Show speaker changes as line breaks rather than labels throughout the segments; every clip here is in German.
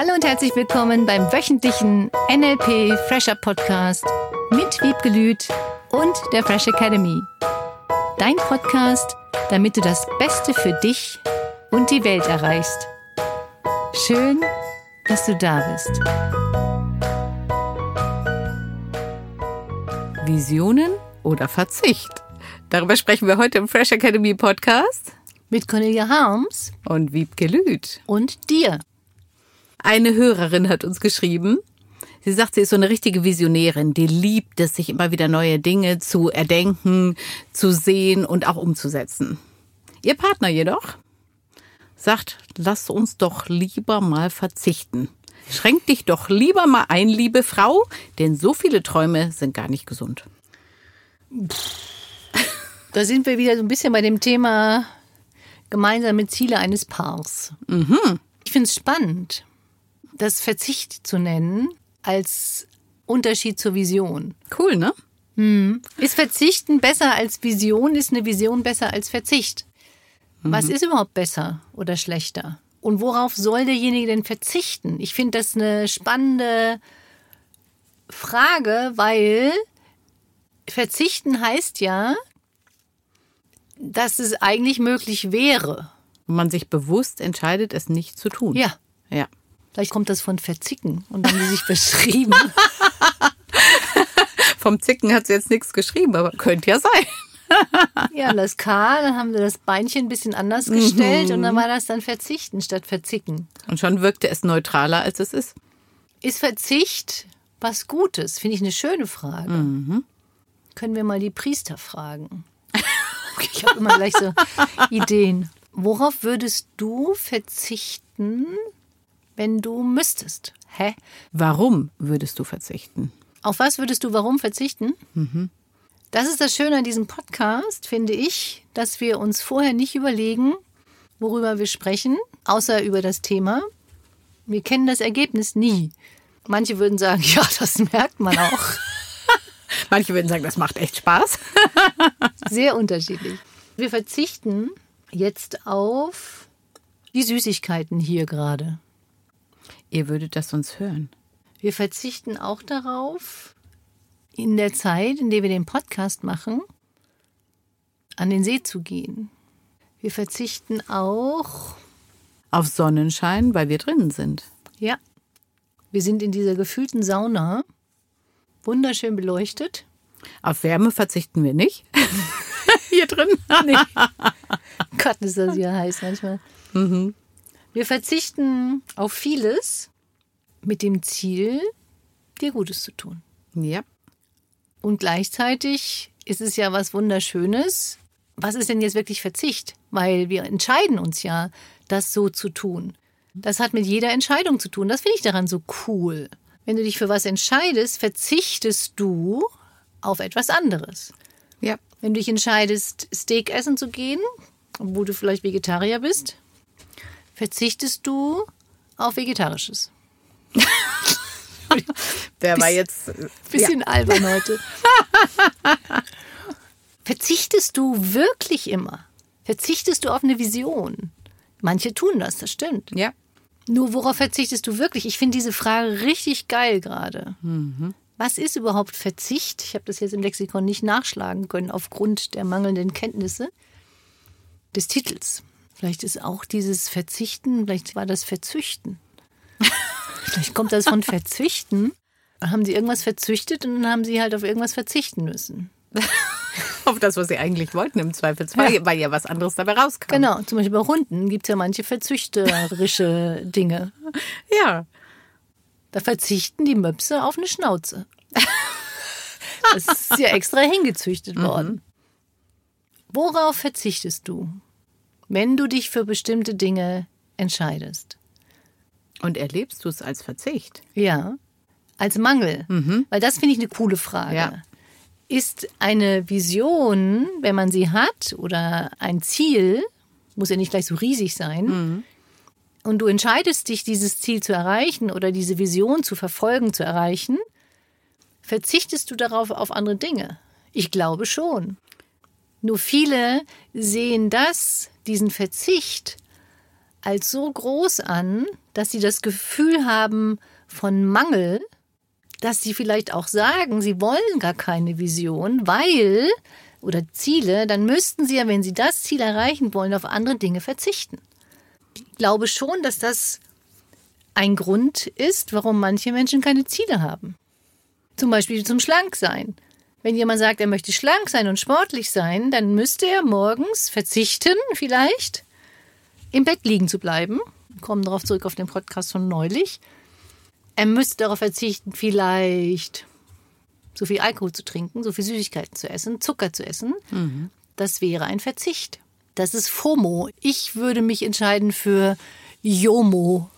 Hallo und herzlich willkommen beim wöchentlichen NLP Fresher Podcast mit Wiebke Lüth und der Fresh Academy. Dein Podcast, damit du das Beste für dich und die Welt erreichst. Schön, dass du da bist.
Visionen oder Verzicht? Darüber sprechen wir heute im Fresh Academy Podcast.
Mit Cornelia Harms
Und Wiebke Lüth.
und dir.
Eine Hörerin hat uns geschrieben. Sie sagt, sie ist so eine richtige Visionärin, die liebt es, sich immer wieder neue Dinge zu erdenken, zu sehen und auch umzusetzen. Ihr Partner jedoch sagt, lass uns doch lieber mal verzichten. Schränk dich doch lieber mal ein, liebe Frau, denn so viele Träume sind gar nicht gesund.
Da sind wir wieder so ein bisschen bei dem Thema gemeinsame Ziele eines Paars. Ich finde es spannend, das Verzicht zu nennen als Unterschied zur Vision.
Cool, ne?
Ist Verzichten besser als Vision? Ist eine Vision besser als Verzicht? Was ist überhaupt besser oder schlechter? Und worauf soll derjenige denn verzichten? Ich finde das eine spannende Frage, weil verzichten heißt ja, dass es eigentlich möglich wäre.
Man sich bewusst entscheidet, es nicht zu tun.
Ja,
Ja.
Vielleicht kommt das von verzicken und dann haben die sich beschrieben.
Vom Zicken hat sie jetzt nichts geschrieben, aber könnte ja sein.
Ja, das K, dann haben sie das Beinchen ein bisschen anders gestellt und dann war das dann Verzichten statt Verzicken.
Und schon wirkte es neutraler, als es ist.
Ist Verzicht was Gutes? Finde ich eine schöne Frage. Können wir mal die Priester fragen? Ich habe immer gleich so Ideen. Worauf würdest du verzichten, wenn du müsstest? Hä?
Warum würdest du verzichten?
Auf was würdest du warum verzichten? Das ist das Schöne an diesem Podcast, finde ich, dass wir uns vorher nicht überlegen, worüber wir sprechen, außer über das Thema. Wir kennen das Ergebnis nie. Manche würden sagen, ja, das merkt man auch.
Manche würden sagen, das macht echt Spaß.
Sehr unterschiedlich. Wir verzichten jetzt auf die Süßigkeiten hier gerade.
Ihr würdet das sonst hören.
Wir verzichten auch darauf, in der Zeit, in der wir den Podcast machen, an den See zu gehen. Wir verzichten auch,
Auf Sonnenschein, weil wir drinnen sind.
ja, wir sind in dieser gefühlten Sauna, wunderschön beleuchtet.
Auf Wärme verzichten wir nicht. Hier drin.
Nee. Gott, ist das hier heiß manchmal. Wir verzichten auf vieles mit dem Ziel, dir Gutes zu tun.
Ja.
Und gleichzeitig ist es ja was Wunderschönes. Was ist denn jetzt wirklich Verzicht? Weil wir entscheiden uns ja, das so zu tun. Das hat mit jeder Entscheidung zu tun. Das finde ich daran so cool. Wenn du dich für was entscheidest, verzichtest du auf etwas anderes.
Ja.
Wenn du dich entscheidest, Steak essen zu gehen, obwohl du vielleicht Vegetarier bist, verzichtest du auf Vegetarisches.
Der war jetzt.
Bisschen albern heute. Verzichtest du wirklich immer? Verzichtest du auf eine Vision? Manche tun das, das stimmt.
Ja.
Nur worauf verzichtest du wirklich? Ich finde diese Frage richtig geil gerade. Was ist überhaupt Verzicht? Ich habe das jetzt im Lexikon nicht nachschlagen können aufgrund der mangelnden Kenntnisse des Titels. Vielleicht ist auch dieses Verzichten, vielleicht war das Verzüchten. vielleicht kommt das von Verzüchten. Haben sie irgendwas verzüchtet und dann haben sie halt auf irgendwas verzichten müssen.
Auf das, was sie eigentlich wollten im Zweifelsfall,
Ja.
weil ja was anderes dabei rauskam.
Genau, zum Beispiel bei Hunden gibt es ja manche verzüchterische Dinge.
Ja.
Da verzichten die Möpse auf eine Schnauze. Das ist ja extra hingezüchtet worden. Worauf verzichtest du, wenn du dich für bestimmte Dinge entscheidest?
Und erlebst du es als Verzicht?
Ja, als Mangel. Weil das finde ich eine coole Frage.
Ja.
Ist eine Vision, wenn man sie hat, oder ein Ziel, muss ja nicht gleich so riesig sein, und du entscheidest dich, dieses Ziel zu erreichen oder diese Vision zu verfolgen, zu erreichen, verzichtest du darauf auf andere Dinge? Ich glaube schon. Nur viele sehen das, diesen Verzicht, als so groß an, dass sie das Gefühl haben von Mangel, dass sie vielleicht auch sagen, sie wollen gar keine Vision, weil oder Ziele, dann müssten sie ja, wenn sie das Ziel erreichen wollen, auf andere Dinge verzichten. Ich glaube schon, dass das ein Grund ist, warum manche Menschen keine Ziele haben. Zum Beispiel zum Schlanksein. Wenn jemand sagt, er möchte schlank sein und sportlich sein, dann müsste er morgens verzichten, vielleicht, im Bett liegen zu bleiben. Wir kommen darauf zurück auf den Podcast von neulich. Er müsste darauf verzichten, vielleicht so viel Alkohol zu trinken, so viel Süßigkeiten zu essen, Zucker zu essen. Mhm. Das wäre ein Verzicht. Das ist FOMO. Ich würde mich entscheiden für JOMO.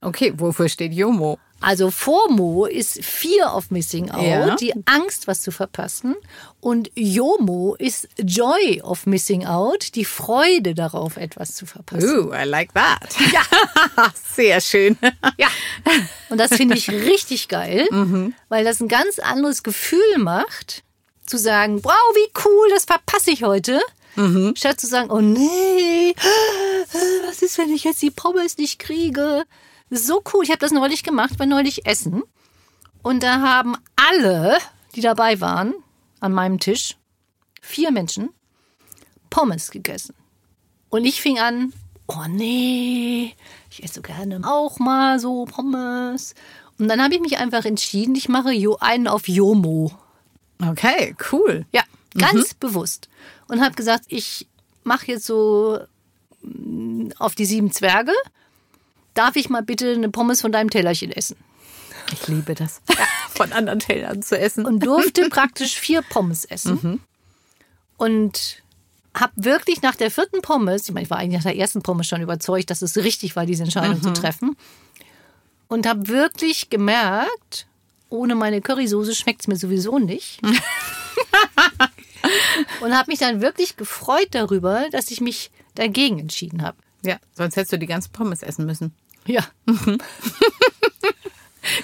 Okay, wofür steht JOMO?
Also FOMO ist Fear of Missing Out, ja. die Angst, was zu verpassen. Und JOMO ist Joy of Missing Out, die Freude darauf, etwas zu verpassen.
Ooh, I like that. Ja. Sehr schön.
Ja. Und das finde ich richtig geil, mhm. weil das ein ganz anderes Gefühl macht, zu sagen, wow, wie cool, das verpasse ich heute. Mhm. Statt zu sagen, oh nee, was ist, wenn ich jetzt die Pommes nicht kriege? So cool. Ich habe das neulich gemacht, war neulich essen. Und da haben alle, die dabei waren, an meinem Tisch, vier Menschen, Pommes gegessen. Und ich fing an, oh nee, ich esse so gerne auch mal so Pommes. Und dann habe ich mich einfach entschieden, ich mache einen auf Jomo.
Okay, cool.
Ja, ganz mhm. bewusst. Und habe gesagt, ich mache jetzt so mm, auf die sieben Zwerge darf ich mal bitte eine Pommes von deinem Tellerchen essen?
Ich liebe das, von anderen Tellern zu essen.
Und durfte praktisch vier Pommes essen. Mhm. Und habe wirklich nach der vierten Pommes, ich meine, ich war eigentlich nach der ersten Pommes schon überzeugt, dass es richtig war, diese Entscheidung mhm. zu treffen. Und habe wirklich gemerkt, ohne meine Currysoße schmeckt es mir sowieso nicht. und habe mich dann wirklich gefreut darüber, dass ich mich dagegen entschieden habe.
Ja, sonst hättest du die ganze Pommes essen müssen.
Ja.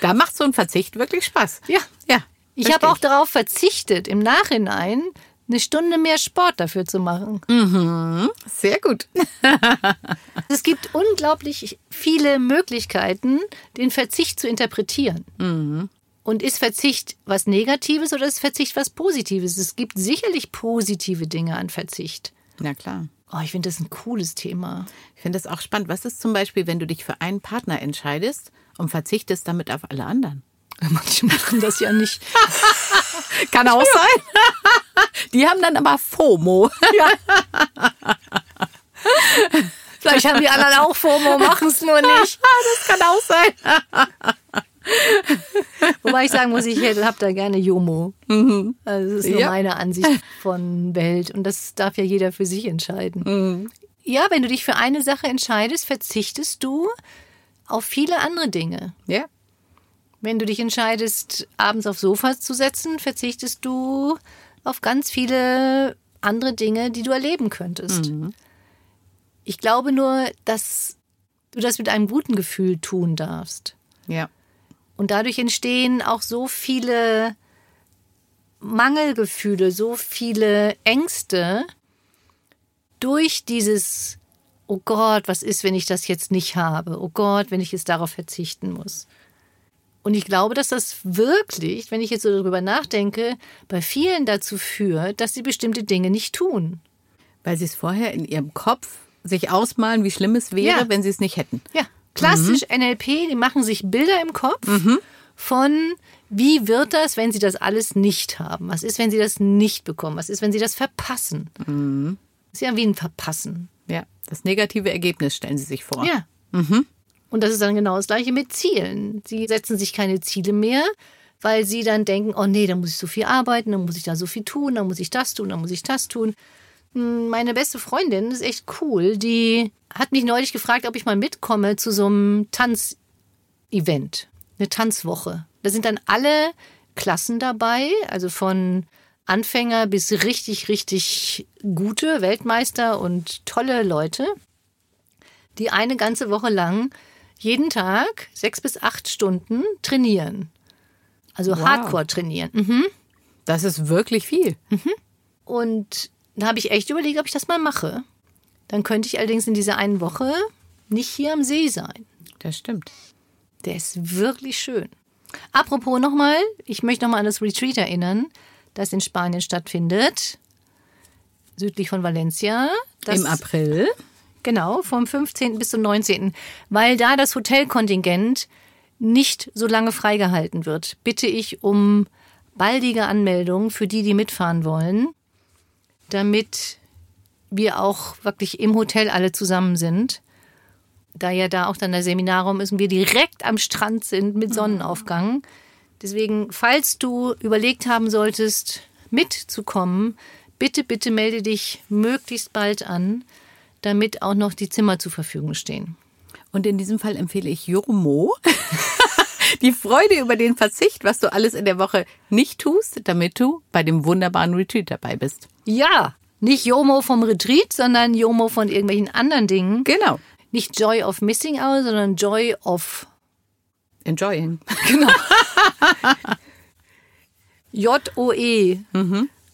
da macht so ein Verzicht wirklich Spaß.
Ja. Ja. Ich habe auch darauf verzichtet, im Nachhinein eine Stunde mehr Sport dafür zu machen.
Mhm. Sehr gut.
es gibt unglaublich viele Möglichkeiten, den Verzicht zu interpretieren. Mhm. Und ist Verzicht was Negatives oder ist Verzicht was Positives? Es gibt sicherlich positive Dinge an Verzicht.
Ja, klar.
Oh, ich finde das ein cooles Thema.
Ich finde das auch spannend. Was ist zum Beispiel, wenn du dich für einen Partner entscheidest und verzichtest damit auf alle anderen?
Manche machen das ja nicht.
Kann auch sein. Die haben dann aber FOMO. Ja.
Vielleicht haben die anderen auch FOMO, machen es nur nicht.
Das kann auch sein.
Wobei ich sagen muss, ich habe da gerne Jomo. Mhm. Also das ist nur ja. meine Ansicht von Welt. Und das darf ja jeder für sich entscheiden. Mhm. Ja, wenn du dich für eine Sache entscheidest, verzichtest du auf viele andere Dinge.
Ja.
Wenn du dich entscheidest, abends aufs Sofa zu setzen, verzichtest du auf ganz viele andere Dinge, die du erleben könntest. Mhm. Ich glaube nur, dass du das mit einem guten Gefühl tun darfst.
Ja.
Und dadurch entstehen auch so viele Mangelgefühle, so viele Ängste durch dieses, oh Gott, was ist, wenn ich das jetzt nicht habe? Oh Gott, wenn ich jetzt darauf verzichten muss. Und ich glaube, dass das wirklich, wenn ich jetzt so darüber nachdenke, bei vielen dazu führt, dass sie bestimmte Dinge nicht tun.
Weil sie es vorher in ihrem Kopf sich ausmalen, wie schlimm es wäre, ja. wenn sie es nicht hätten.
Ja. Klassisch mhm. NLP, die machen sich Bilder im Kopf mhm. von, wie wird das, wenn sie das alles nicht haben? Was ist, wenn sie das nicht bekommen? Was ist, wenn sie das verpassen? Mhm. Das ist ja wie ein Verpassen.
Ja, das negative Ergebnis stellen sie sich vor.
Ja. Mhm. Und das ist dann genau das gleiche mit Zielen. Sie setzen sich keine Ziele mehr, weil sie dann denken, oh nee, da muss ich so viel arbeiten, dann muss ich da so viel tun, dann muss ich das tun, dann muss ich das tun. Hm, meine beste Freundin ist echt cool. Die hat mich neulich gefragt, ob ich mal mitkomme zu so einem Tanzevent, eine Tanzwoche. Da sind dann alle Klassen dabei, also von Anfänger bis richtig, richtig gute Weltmeister und tolle Leute, die eine ganze Woche lang jeden Tag sechs bis acht Stunden trainieren. Also wow. Hardcore trainieren. Mhm.
Das ist wirklich viel.
Mhm. Und da habe ich echt überlegt, ob ich das mal mache. Dann könnte ich allerdings in dieser einen Woche nicht hier am See sein.
Das stimmt.
Der ist wirklich schön. Apropos nochmal, ich möchte nochmal an das Retreat erinnern, das in Spanien stattfindet, südlich von Valencia.
Im April.
Genau, vom 15. bis zum 19. Weil da das Hotelkontingent nicht so lange freigehalten wird, bitte ich um baldige Anmeldung für die, die mitfahren wollen, damit wir auch wirklich im Hotel alle zusammen sind. Da ja da auch dann der Seminarraum ist und wir direkt am Strand sind mit Sonnenaufgang. Deswegen, falls du überlegt haben solltest, mitzukommen, bitte, bitte melde dich möglichst bald an, damit auch noch die Zimmer zur Verfügung stehen.
Und in diesem Fall empfehle ich Jomo. Die Freude über den Verzicht, was du alles in der Woche nicht tust, damit du bei dem wunderbaren Retreat dabei bist.
Ja, nicht Jomo vom Retreat, sondern Jomo von irgendwelchen anderen Dingen.
Genau.
Nicht Joy of Missing Out, sondern Joy of
Enjoying.
J-O-E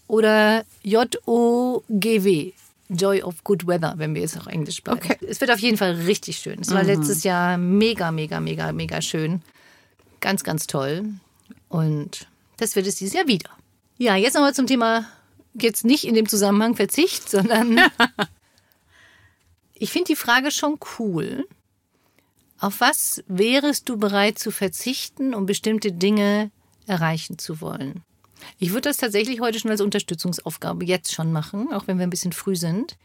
oder J-O-G-W. Joy of Good Weather, wenn wir jetzt auch Englisch bleiben.
Okay.
Es wird auf jeden Fall richtig schön. Es war letztes Jahr mega, mega, mega, mega schön. Ganz, ganz toll. Und das wird es dieses Jahr wieder. Ja, jetzt nochmal zum Thema, jetzt nicht in dem Zusammenhang Verzicht, sondern ich finde die Frage schon cool. Auf was wärest du bereit zu verzichten, um bestimmte Dinge erreichen zu wollen? Ich würde das tatsächlich heute schon als Unterstützungsaufgabe jetzt schon machen, auch wenn wir ein bisschen früh sind.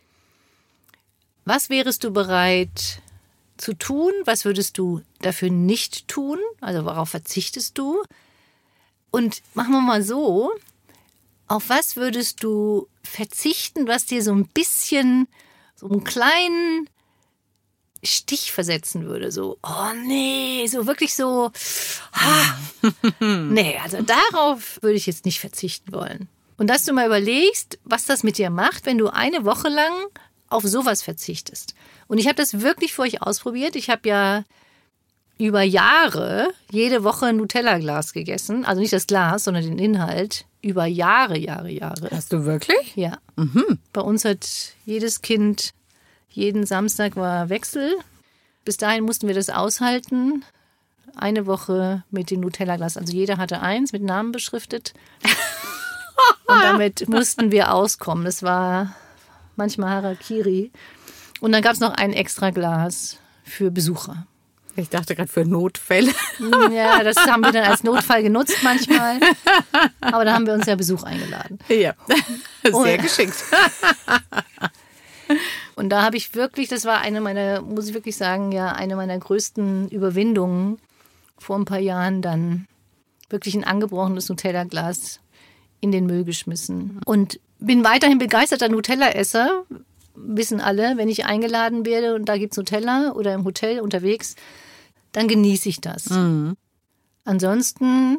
Was wärest du bereit zu tun? Was würdest du dafür nicht tun? Also worauf verzichtest du? Und machen wir mal so, auf was würdest du verzichten, was dir so ein bisschen, so einen kleinen Stich versetzen würde? So, oh nee, so wirklich so, ah, nee, also darauf würde ich jetzt nicht verzichten wollen. Und dass du mal überlegst, was das mit dir macht, wenn du eine Woche lang auf sowas verzichtest. Und ich habe das wirklich für euch ausprobiert. Ich habe ja über Jahre jede Woche ein Nutella-Glas gegessen. Also nicht das Glas, sondern den Inhalt. Über Jahre, Jahre, Jahre.
Hast du wirklich?
Ja. Bei uns hat jedes Kind jeden Samstag war Wechsel. Bis dahin mussten wir das aushalten. Eine Woche mit dem Nutella-Glas. Also jeder hatte eins mit Namen beschriftet. Und damit mussten wir auskommen. Das war manchmal Harakiri. Und dann gab es noch ein extra Glas für Besucher.
Ich dachte gerade für Notfälle.
Ja, das haben wir dann als Notfall genutzt manchmal. Aber da haben wir uns ja Besuch eingeladen.
Ja. Sehr
Oh.
geschickt.
Und da habe ich wirklich, das war eine meiner, muss ich wirklich sagen, ja, eine meiner größten Überwindungen vor ein paar Jahren dann wirklich ein angebrochenes Nutella-Glas in den Müll geschmissen. Und bin weiterhin begeisterter Nutella-Esser. Wissen alle, wenn ich eingeladen werde und da gibt's Nutella oder im Hotel unterwegs, dann genieße ich das. Ansonsten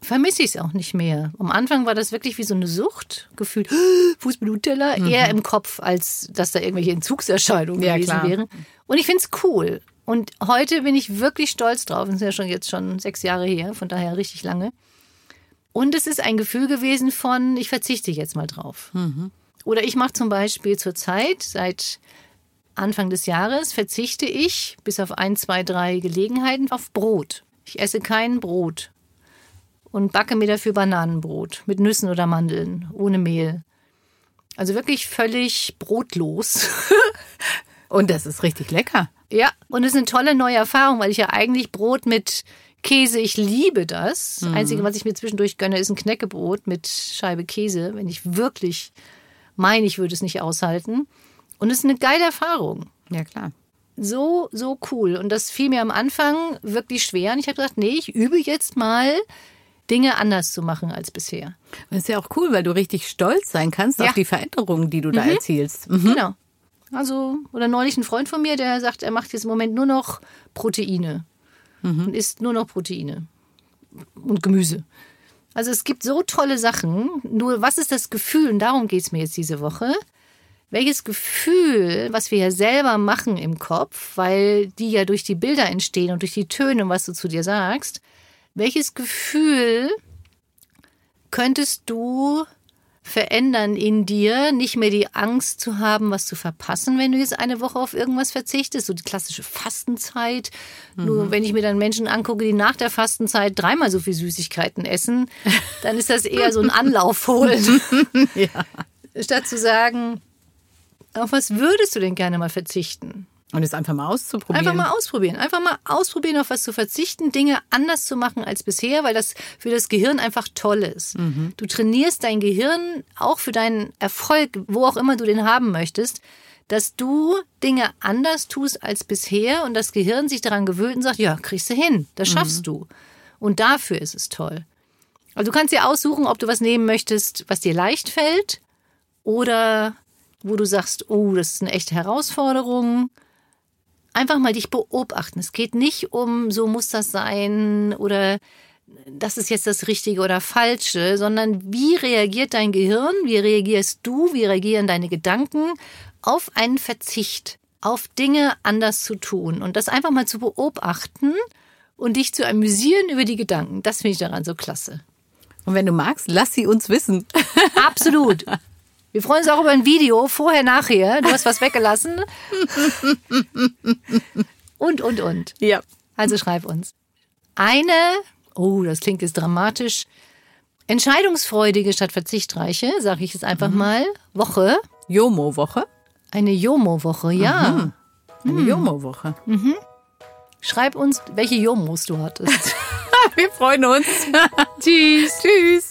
vermisse ich es auch nicht mehr. Am Anfang war das wirklich wie so eine Sucht, gefühlt, Fuß mit Nutella, eher im Kopf, als dass da irgendwelche Entzugserscheinungen
Ja,
gewesen
klar.
wären. Und ich finde es cool. Und heute bin ich wirklich stolz drauf. Das ist ja schon jetzt schon sechs Jahre her, von daher richtig lange. Und es ist ein Gefühl gewesen von, ich verzichte jetzt mal drauf. Oder ich mache zum Beispiel zurzeit, seit Anfang des Jahres, verzichte ich bis auf ein, zwei, drei Gelegenheiten auf Brot. Ich esse kein Brot und backe mir dafür Bananenbrot mit Nüssen oder Mandeln, ohne Mehl. Also wirklich völlig brotlos.
Und das ist richtig lecker.
Ja, und es ist eine tolle neue Erfahrung, weil ich ja eigentlich Brot mit Käse, ich liebe das. Das Einzige, was ich mir zwischendurch gönne, ist ein Knäckebrot mit Scheibe Käse, wenn ich wirklich meine, ich würde es nicht aushalten. Und es ist eine geile Erfahrung.
Ja, klar.
So, so cool. Und das fiel mir am Anfang wirklich schwer. Und ich habe gesagt, nee, ich übe jetzt mal, Dinge anders zu machen als bisher.
Das ist ja auch cool, weil du richtig stolz sein kannst
Ja.
auf die Veränderungen, die du da erzielst. Mhm.
Genau. Also, oder neulich ein Freund von mir, der sagt, er macht jetzt im Moment nur noch Proteine und isst nur noch Proteine und Gemüse. Also es gibt so tolle Sachen. Nur was ist das Gefühl? Und darum geht es mir jetzt diese Woche. Welches Gefühl, was wir ja selber machen im Kopf, weil die ja durch die Bilder entstehen und durch die Töne, was du zu dir sagst, welches Gefühl könntest du verändern in dir, nicht mehr die Angst zu haben, was zu verpassen, wenn du jetzt eine Woche auf irgendwas verzichtest, so die klassische Fastenzeit. Mhm. Nur wenn ich mir dann Menschen angucke, die nach der Fastenzeit dreimal so viel Süßigkeiten essen, dann ist das eher so ein Anlauf holen. ja. Statt zu sagen, auf was würdest du denn gerne mal verzichten?
Und es einfach mal auszuprobieren.
Einfach mal ausprobieren. Einfach mal ausprobieren, auf was zu verzichten, Dinge anders zu machen als bisher, weil das für das Gehirn einfach toll ist. Mhm. Du trainierst dein Gehirn auch für deinen Erfolg, wo auch immer du den haben möchtest, dass du Dinge anders tust als bisher und das Gehirn sich daran gewöhnt und sagt, ja, kriegst du hin, das mhm. schaffst mhm. du. Und dafür ist es toll. Also du kannst dir aussuchen, ob du was nehmen möchtest, was dir leicht fällt oder wo du sagst, oh, das ist eine echte Herausforderung einfach mal dich beobachten. Es geht nicht um, so muss das sein oder das ist jetzt das Richtige oder Falsche, sondern wie reagiert dein Gehirn, wie reagierst du, wie reagieren deine Gedanken auf einen Verzicht, auf Dinge anders zu tun und das einfach mal zu beobachten und dich zu amüsieren über die Gedanken. Das finde ich daran so klasse.
Und wenn du magst, lass sie uns wissen.
Absolut. Wir freuen uns auch über ein Video, vorher, nachher. Du hast was weggelassen. Und, und, und.
Ja.
Also schreib uns. Eine, oh, das klingt jetzt dramatisch, entscheidungsfreudige statt verzichtreiche, sage ich es einfach mhm. mal, Woche.
Jomo-Woche.
Eine Jomo-Woche, ja. Mhm.
Eine mhm. Jomo-Woche. Mhm.
Schreib uns, welche Jomos du hattest.
Wir freuen uns.
Tschüss.
Tschüss.